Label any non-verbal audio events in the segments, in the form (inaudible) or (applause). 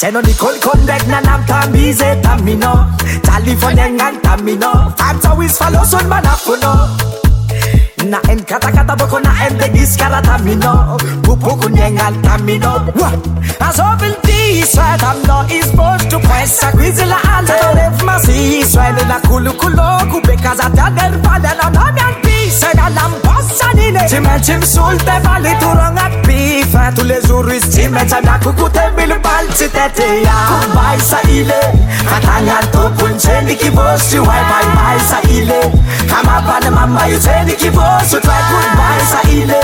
C'è ogni col condegna nam tamise tamino Tali fonengan tamino Fanta wis falo son manafuno Na en kata kata boko na en de iskara tamino Pupu kunyengan tamino Azovil di iswa tamno is both to questa quizila alta Dolev masi iswa elena kulu kulo Kubekaza tader pala na namian pisa na lampa chanine Tima chim sul te vali tu rangat pifa Tous les jours is chime chana kuku te bil bal chite te ya Kumbai sa ile Katanya to puncheni ki bosu Wai bai bai sa ile Kama bana mama yu cheni ki bosu Try kumbai sa ile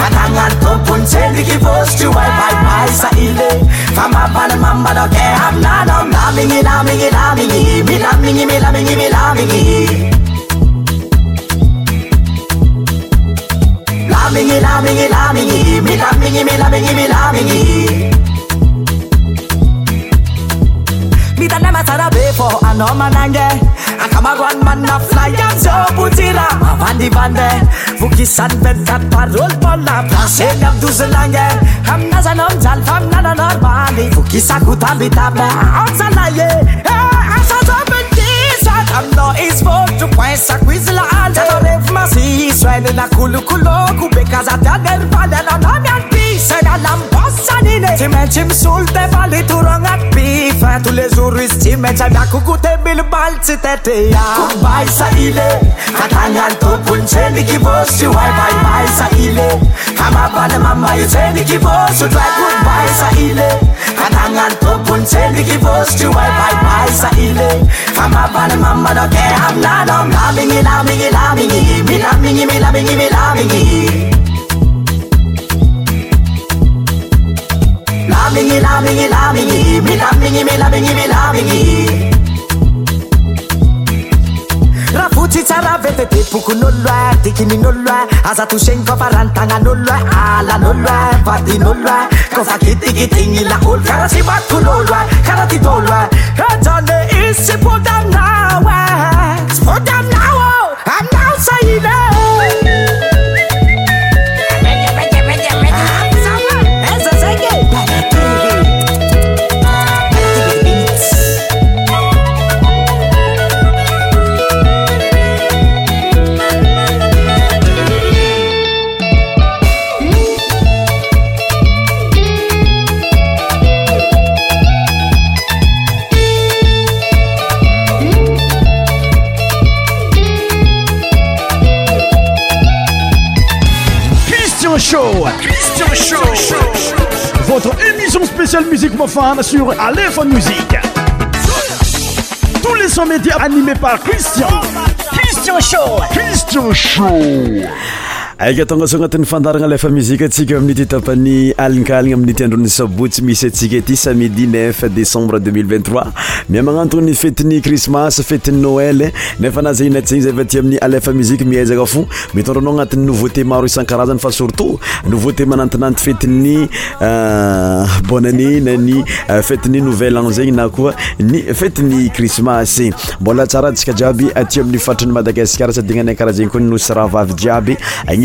Katanya to puncheni ki bosu Wai bai bai sa ile Kama bana mama do ke ham na nom Namingi namingi namingi Minamingi minamingi minamingi mingi la mingi la mingi mi la mingi mi la mingi mi la mingi Me that never thought i for a normal nange I a grand man a fly and so putira Avandi bande Vuki san ben kat parol pola Plase ngam duze nange Ham naza nom jal fam nana normali Vuki sa kuta bitame Aonsa na ye Asa zomen kisa Tam no is for to kwen sa kwizla ale Tano rev masi Israel na kulu kulo kubo Cause a dagger fallen on a man peace And a lamposa nine Timeți îmi sulte vali tu rongat pifa Tu le jurui stime Ce mi-a cu gute mil balți te te ia Cum bai sa ile Catania to punce niki bosu Wai bai bai sa ile Kama bale mama yute niki bosu Dwai good bai sa ile Catania to punce niki bosu Wai bai bai sa ile Kama bale mama do ke hamna dom Lamingi lamingi mingi Milamingi la mingi. lamingi lamingi lamingi mi lamingi mi lamingi mi lamingi raha fotsy tsara vevebe bokon'olo a dikinyn'olo a aza tosegny fafarantagnan'olo a alan'olo a vadin'olo a kofa kitikitigny laolo karaha la vakon'olo a karaha ty dolo a ajane isi bodanao a spécial musique mofane sur Aléphone Musique. Tous les sons médias animés par Christian. Christian Show. Christian Show. ak tonga agnatin'ny fantarana alfa mzika atsika aminny ttapany alinkalina aminy tandronsasy misy atsikay samidi n décembre 203yatyftynveeny ayayy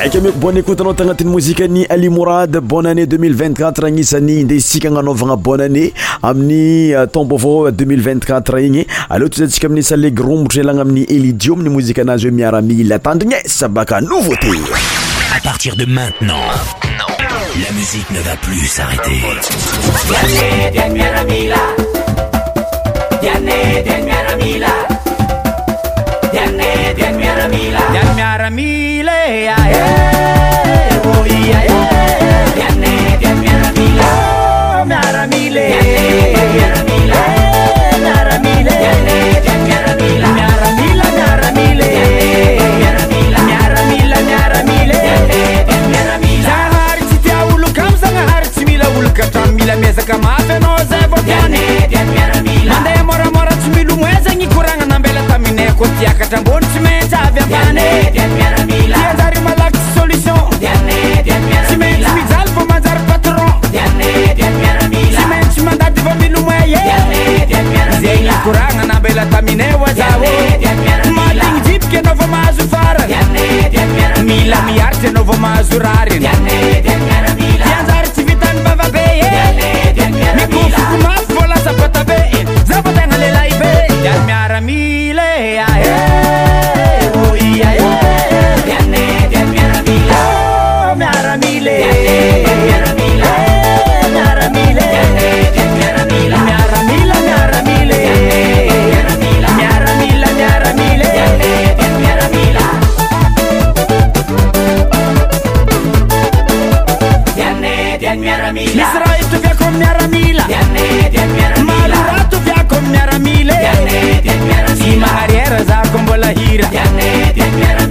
aika miko bonne écoute anao tagnatin'ny mozika ny ali mourad bonne année 2024 agnisany ndesika agnanovagna bonne année amin'ny taombaovao 2024 igny aleo tozatsika amin'ny salegrombotra ialagna amin'ny elidio amin'ny mozika anazy hoe miaramila tandrigny sabaka nouveauté à partir de maintenant la musique ne va plus s'arrêter Miaramila zanhary tsy tia olo kamzagnahary tsy mila olo ka trano mila miezaka mafy ana za fô iaymandeha môramôra tsy milomoin zegny koragnanambela taminayko tiakatra ambony tsy mantsy avy amany zegny koragna nambelataminaoazae matiojibika anao vamahazo farana mila miarty anao va mahazo rariny ianjary tsy vitan'ny bababe e eh. mikofokomafy vôlasapata be zava tegna leilahy be iary miaramile ah, eh. sretoviaكoarmilaaratoviaconmiaramileimaarierazacombolahira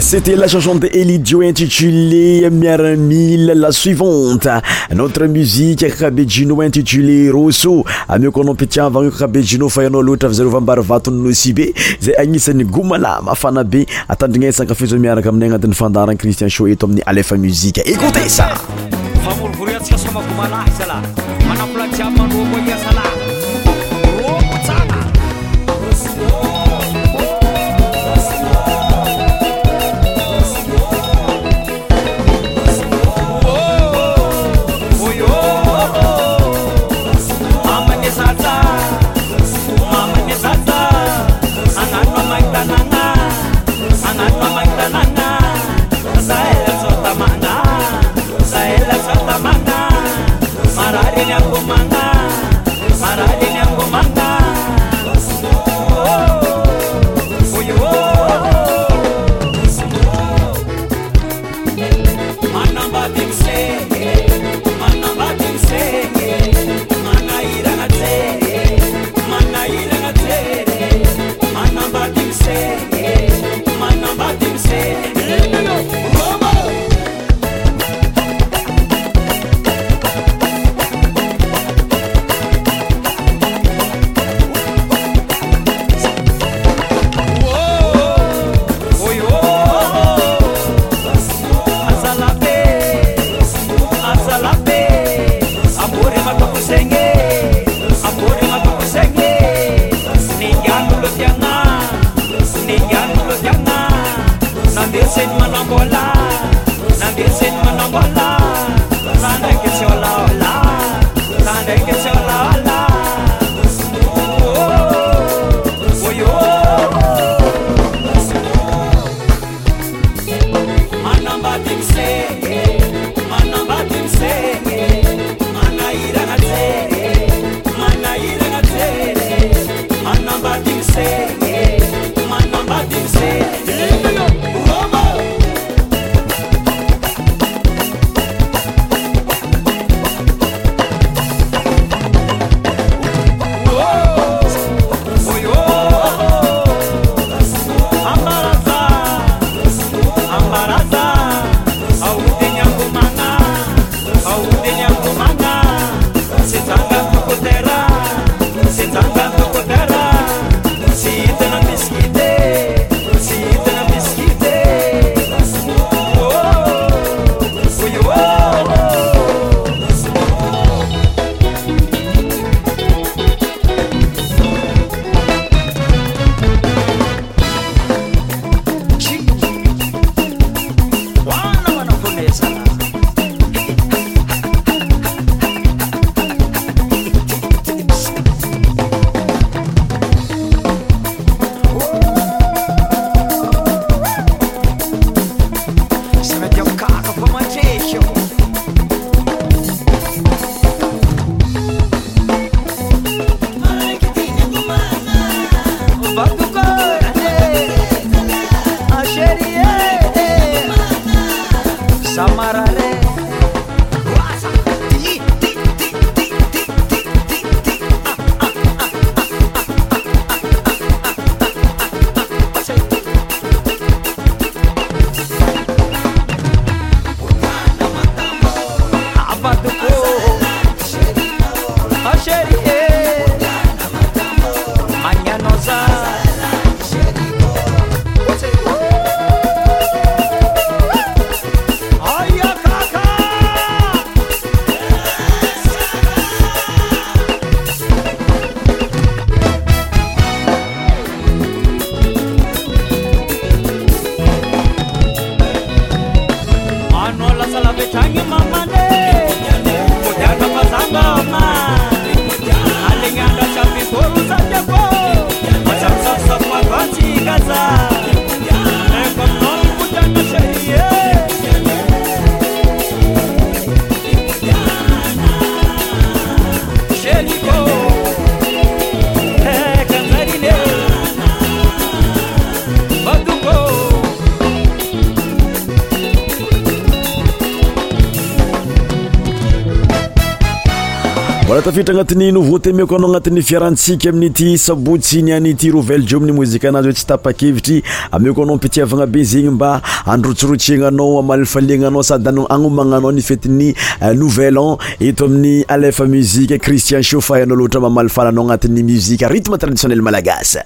c'etet la chanson de elidio intitulé miaramille la suivante notre musique kakabe jino intitulé rosso amioko anao mpitiavaagny io kakabe jino fa hianao aloatra avy zareo vambary vaton no si be zay agnisan'ny goumala mafana be atandrignasankafa zao miaraka aminay agnatin'ny fandarany christian show eto amin'ny alefa muzike écoute ça fetra anatin'ny nouveauté miko anao agnatin'ny fiarantsika aminy ty sabotsi nyany ty rovell jeo amin'ny mozika anazy oe tsy tapa-kevitry ameko anao mpitiavagna be zegny mba androtsorotsiagnanao amaly faliagnanao sady agnomagnanao nifetiny euh, nouvell on eto amin'ny alefa muziqe cristian chauffa anao loatra mamali fala anao agnatin'ny muzique rytme traditionnel malagasy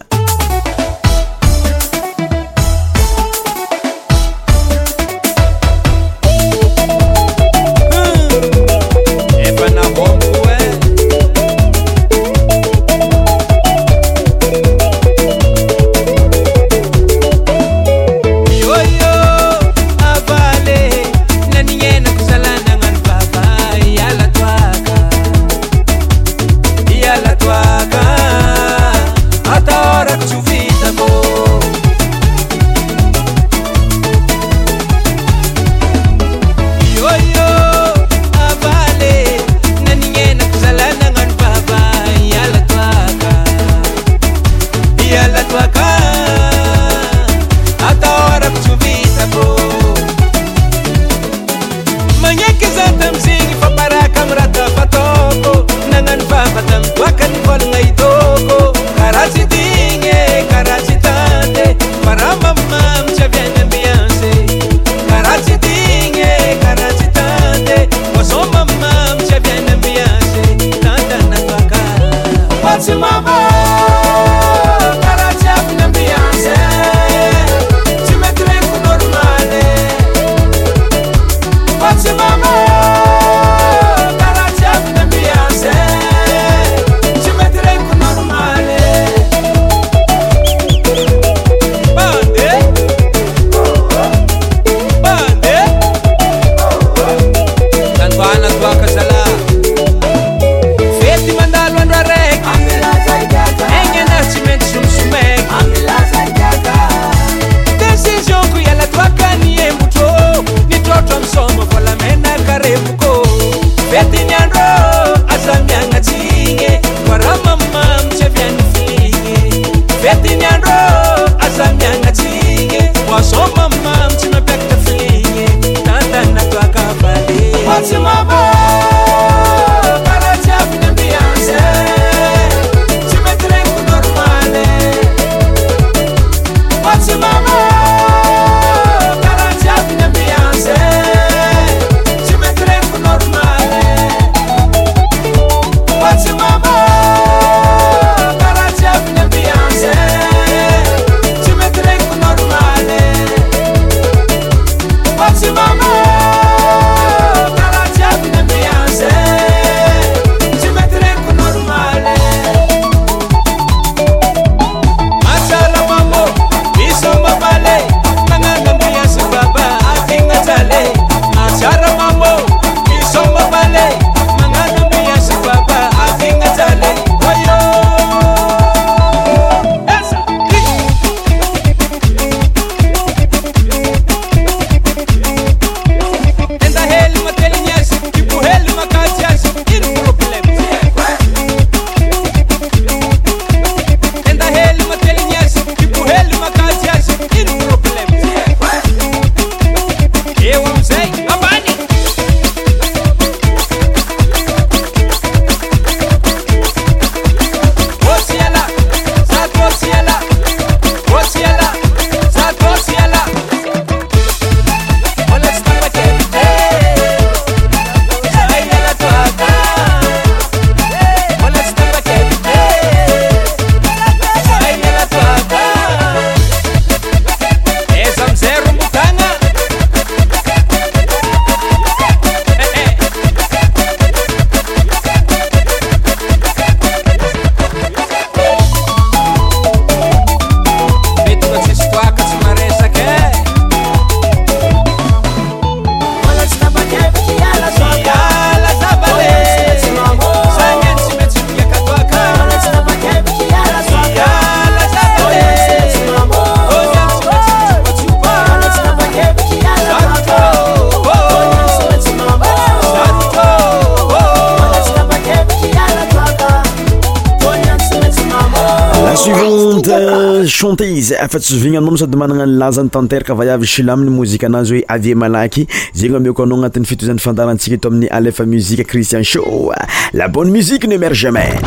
anta izy afa-tsy zovigna anao sady managna ny lazany tanteraka va avy shila amin'ny mozika anazy hoe avie malaky zegny amiako anao agnatin'ny fitoizan'ny fandarantsika eto amin'ny alefa muzika christian show la bonne musique ne meurt jamais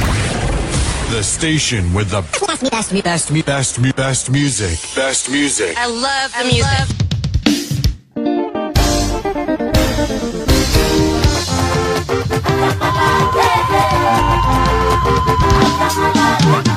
The station with the best, best, best, best, best, best music. Best music. I love the music. love Thank you.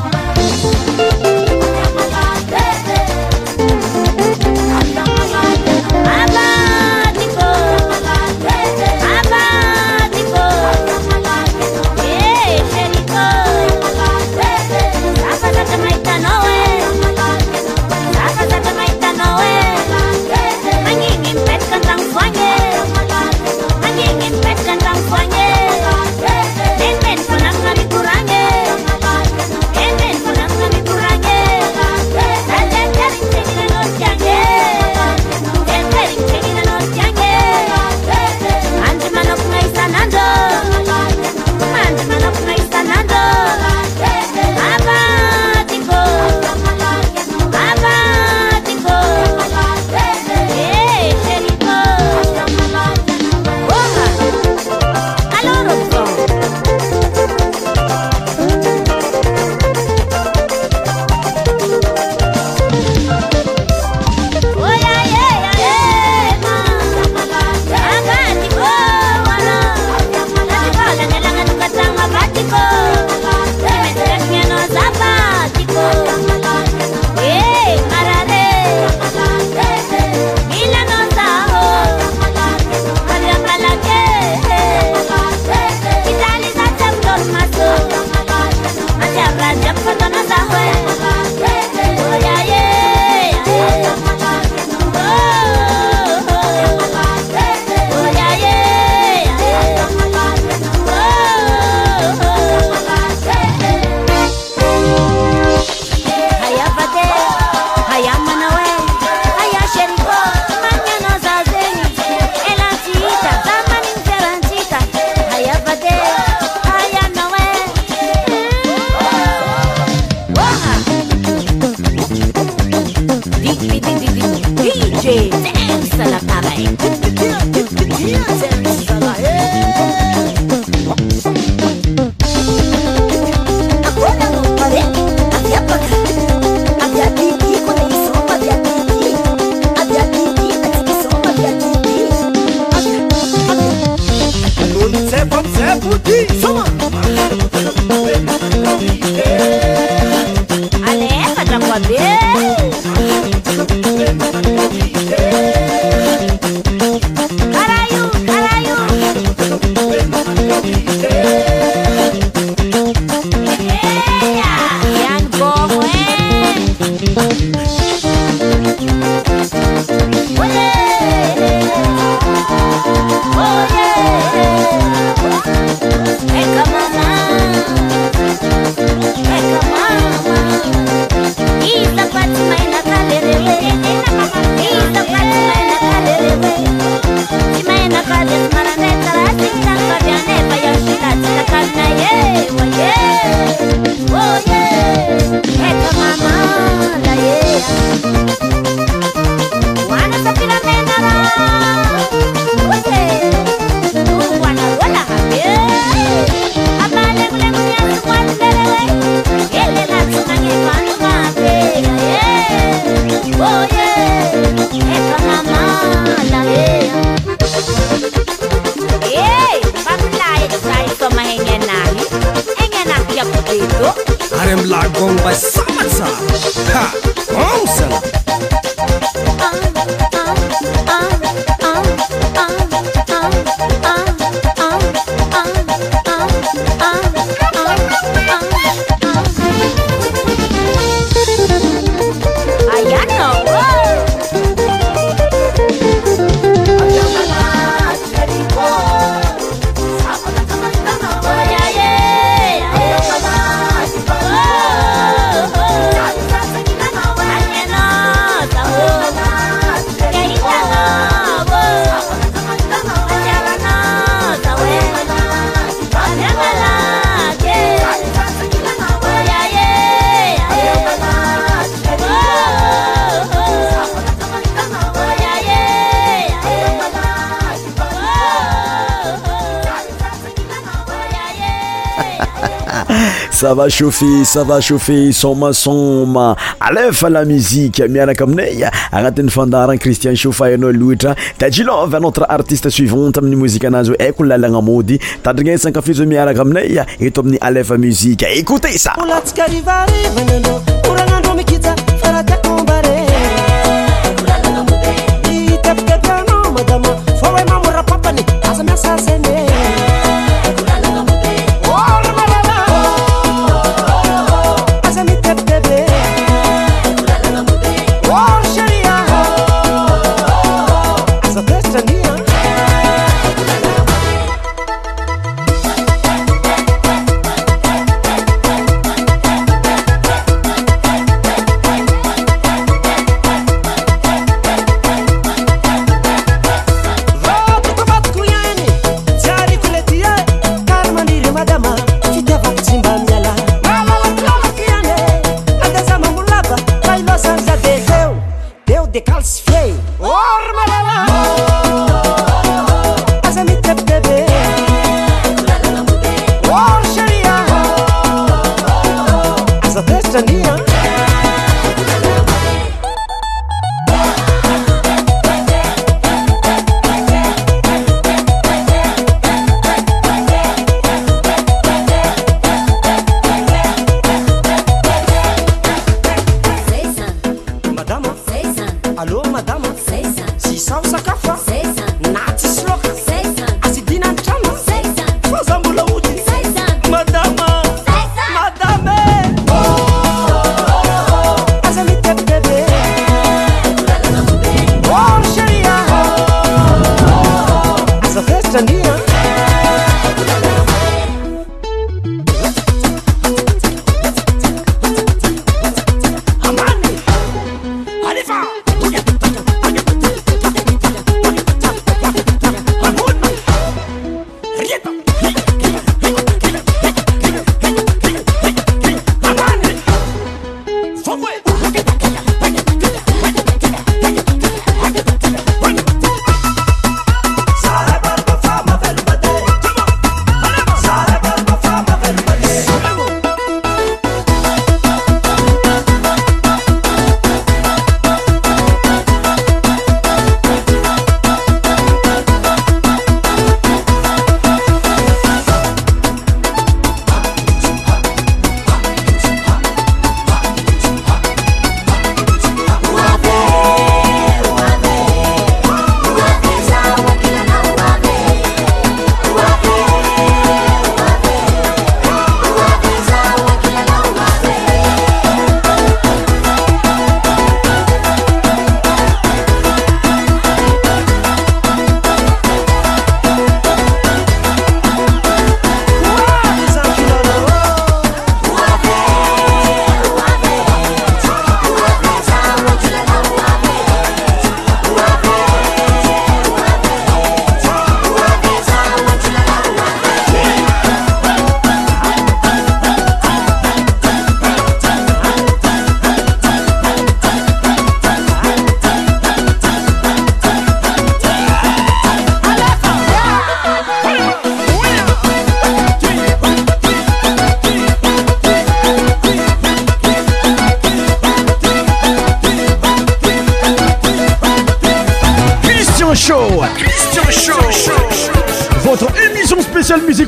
sava chauffe sava chauffet some sonme alefa la muzike miaraka aminaya agnatin'ny fandarana cristian shofa anao loatra da jilova notre artiste suivante amin'ny mozika anazy o aiko lalagna mody tandrignasankafizao miaraka aminaya eto amin'ny alefa muzike écoute sa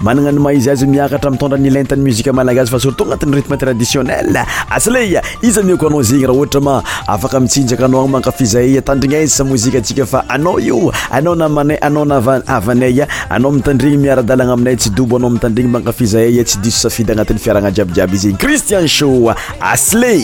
manana any maha izy azy miakatra mitondra nilentany muzike malagazy fa surtot agnatin'ny rithme traditionnel asley iza mioko anao zegny raha ohatra ma afaka mitsinjaka anao ana mankafiza hay tandrigna esa mozikaatsika fa anao io anao na manay anao na vaavanaya anao mitandregny miaradalagna aminay tsy dobo anao mitandrigny mankafiza haya tsy diso safidy agnatin'ny fiaragna djiabidjiaby izyegny christian sho asley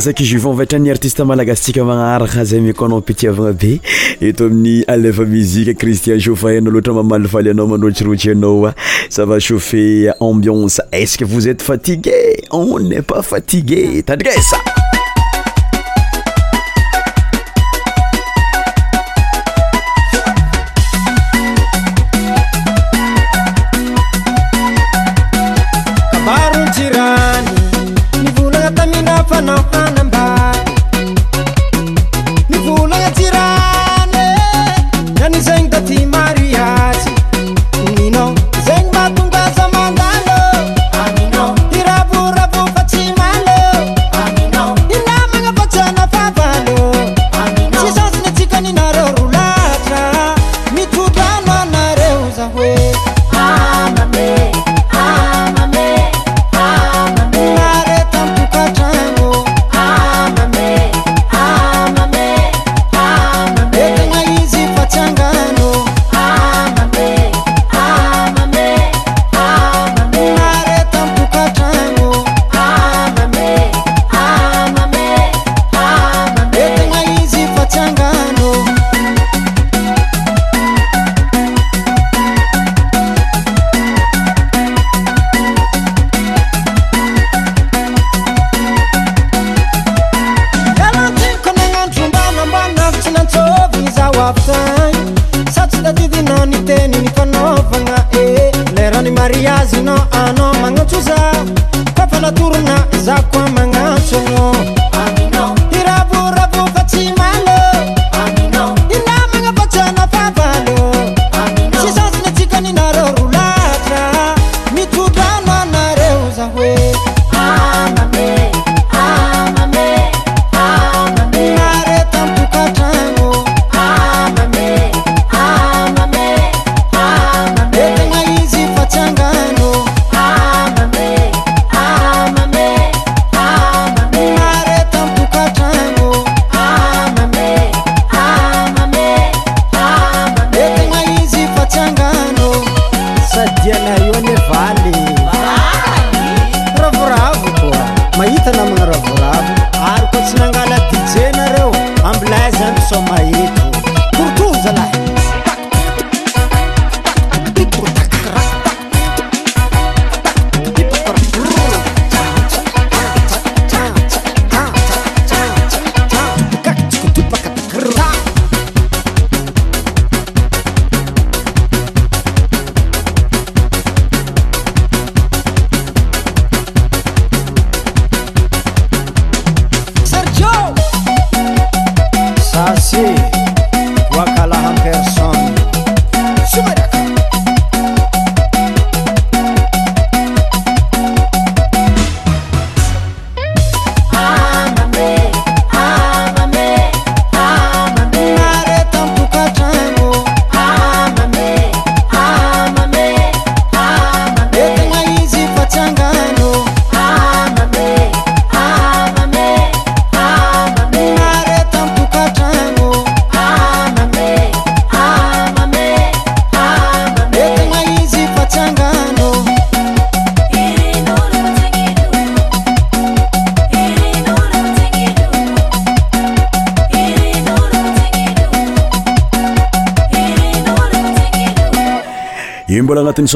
saky juivent vahatranny artiste malagasntsika magnaraka zay mikonao petit avagna be eto amin'ny alefa muziqe cristien chaufayanao loatra mamali faly anao mandrotsy roaty anao ah. a sa va chauffer ambiance est ce que vous êtes fatigué on nest pas fatigué tandrigaesa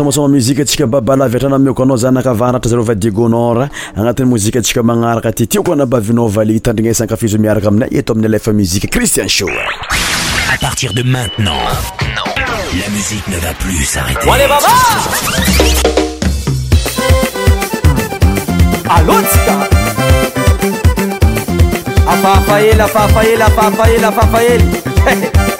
somasoma misika atsika mbabalaviatrana mioko anao za nakavaratra zareo va digonora anatin'ny mozika antsika magnaraka tytiko anabavinao vale hitandrina isankafaizo miaraka aminay eto aminy lafa muzika cristian shoa a partir de maintenant la musie ne va plus sarrter (laughs)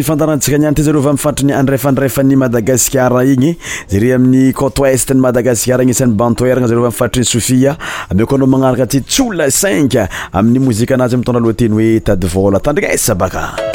ifantarantsika ni any ty zareo va mifantriny andrefandrefany madagaskara igny zare amin'ny cote oest ny madagaskara igny isan'ny bantoeragna zareo va mifatriny sohia amio koanao magnaraka tsy tsyola cinq amin'ny mozika anazy mitondraloha teny hoe tade vol tandrignesa baka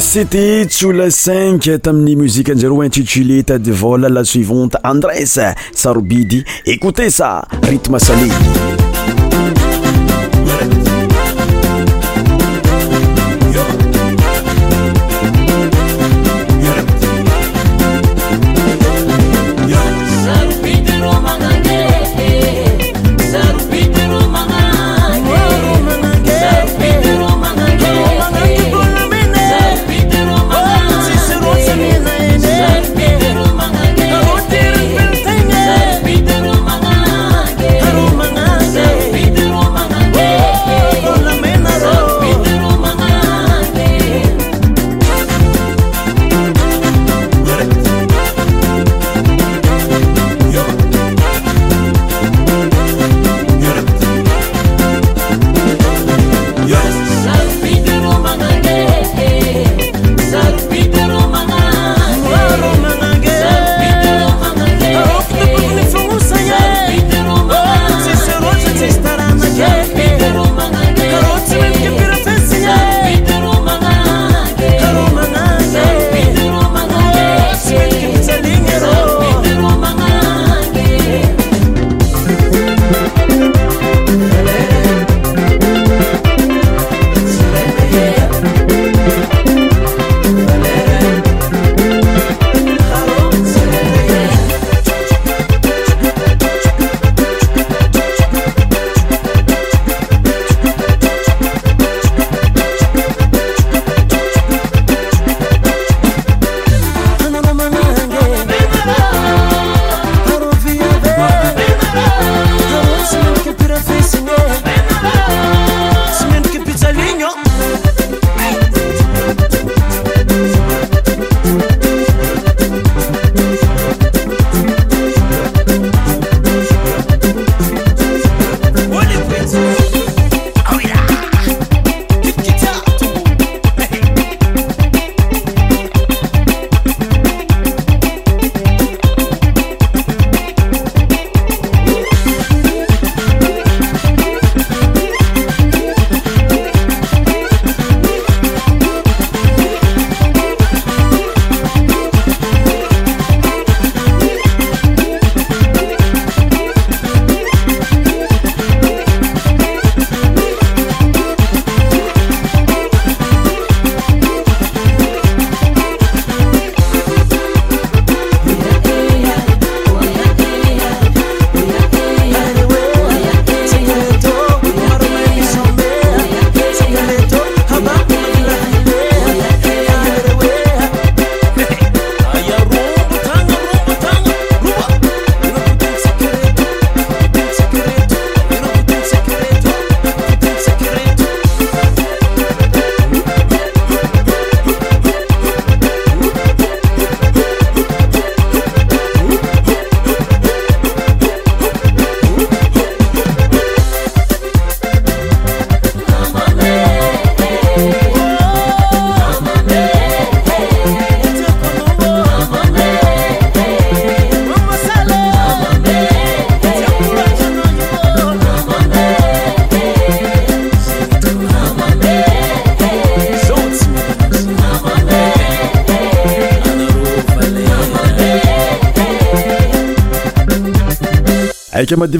cite tsula cinq tamin'ny muziqka anzaro intituléta de vola la suivante andres sarobidy écoutesa ritme sale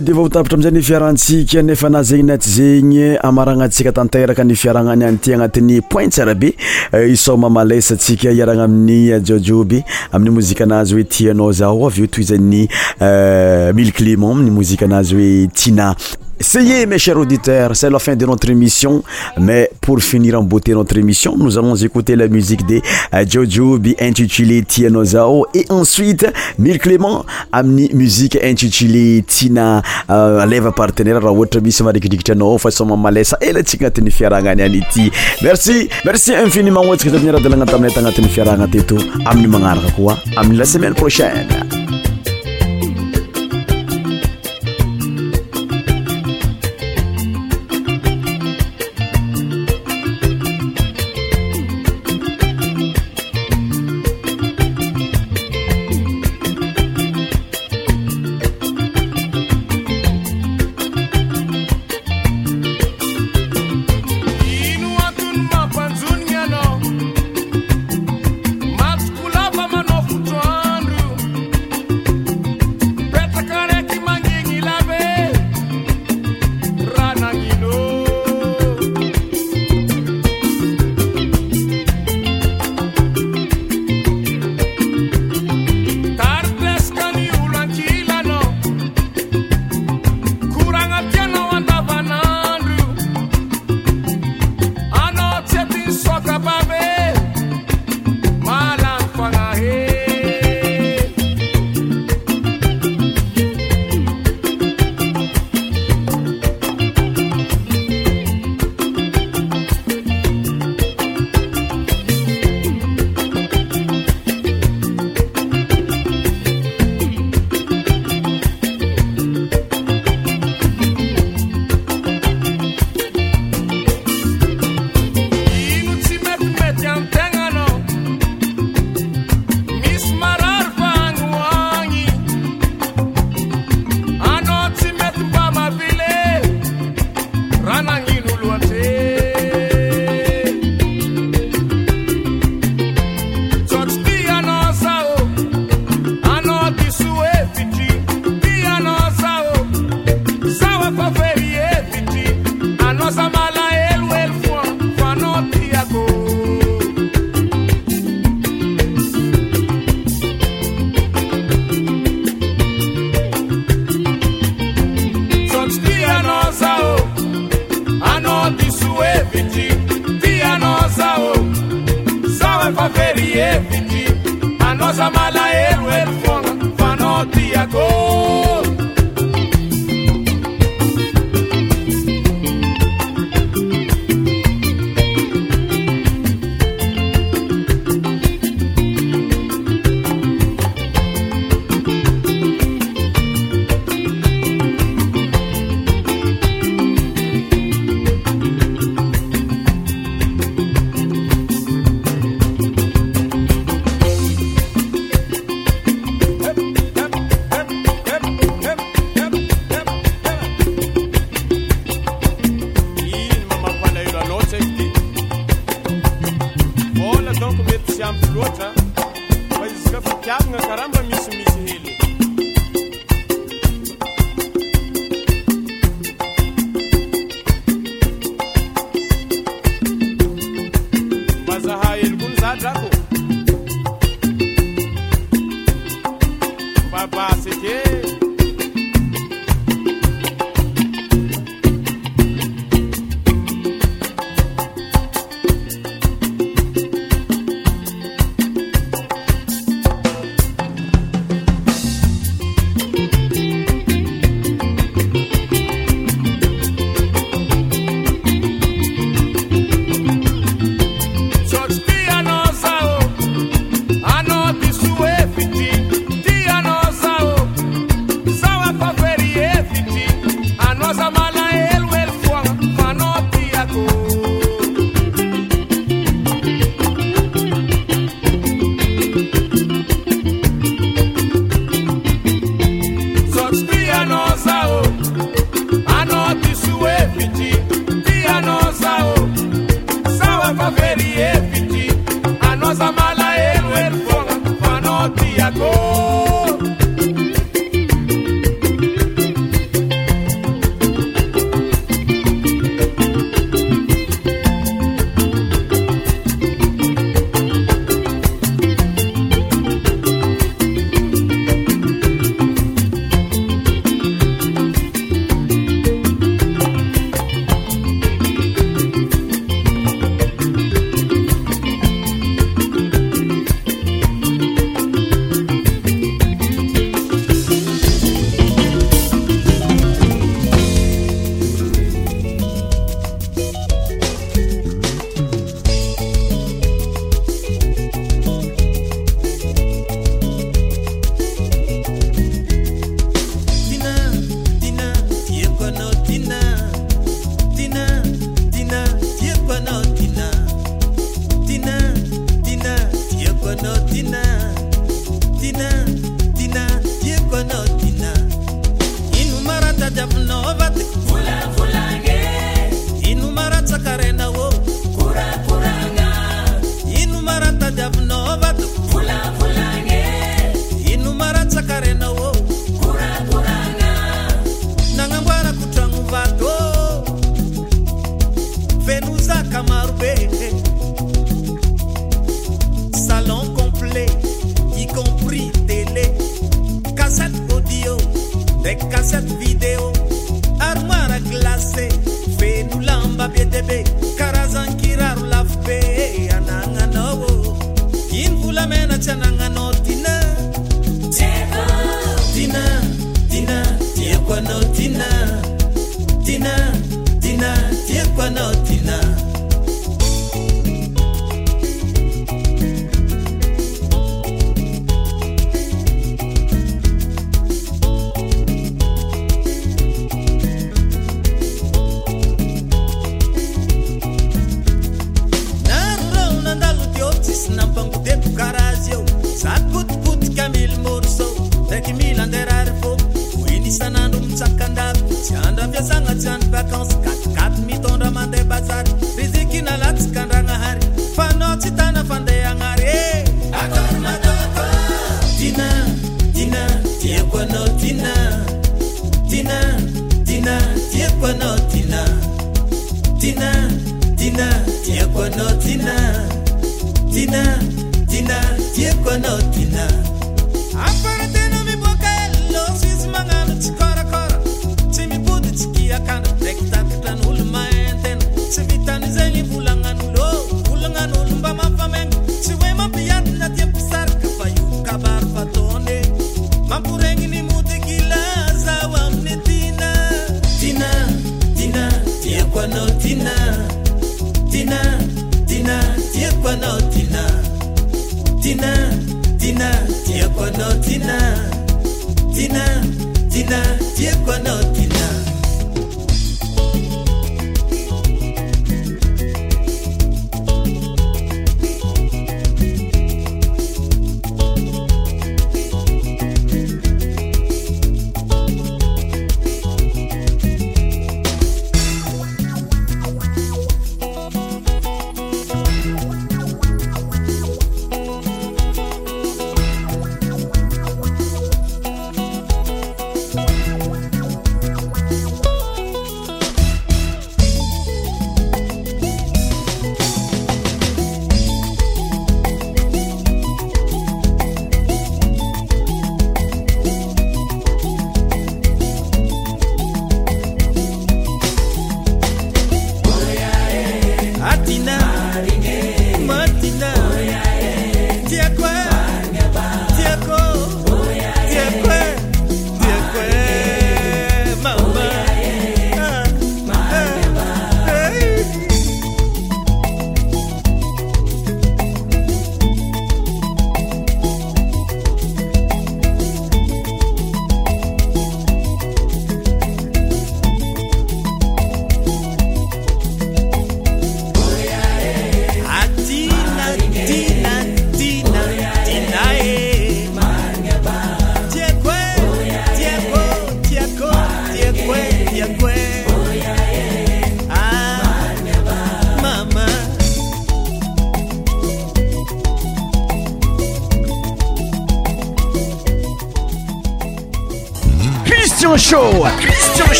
de vaoo tavatra amzay ny fiarantsika nefa na zegny naty zegny amaragnatsika tanteraka ny fiaragnany anty agnatin'ny point tsara be eh, isoomamalasantsika hiaragna amin'ny eh, jiojio be amin'ny mozika anazy hoe tianao zao avy eo toy zany eh, mille clément ami'ny mozika anazy hoe tsiana Essayez, mes chers auditeurs, c'est la fin de notre émission. Mais pour finir en beauté notre émission, nous allons écouter la musique de euh, Jojo B intitulée Tiano Zao et ensuite Mille Clément amni musique intitulée Tina euh, leva partenaire raha ohatra misy marikidrikitra anao fa soma malesa ela tsika agnatin'ny fiarahagnany any ity merci merci infiniment ohatsika zavy niara-dalagna taminay tagnatin'ny fiarahagna teto amin'ny magnaraka koa amin'ny la semaine prochaine Tina, Tina, Tina, Tina,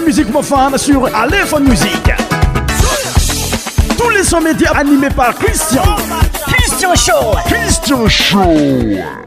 Musique Musique Mofan sur Aléphone Musique. Tous les sons médias animés par Christian. Christian Show. Christian Show.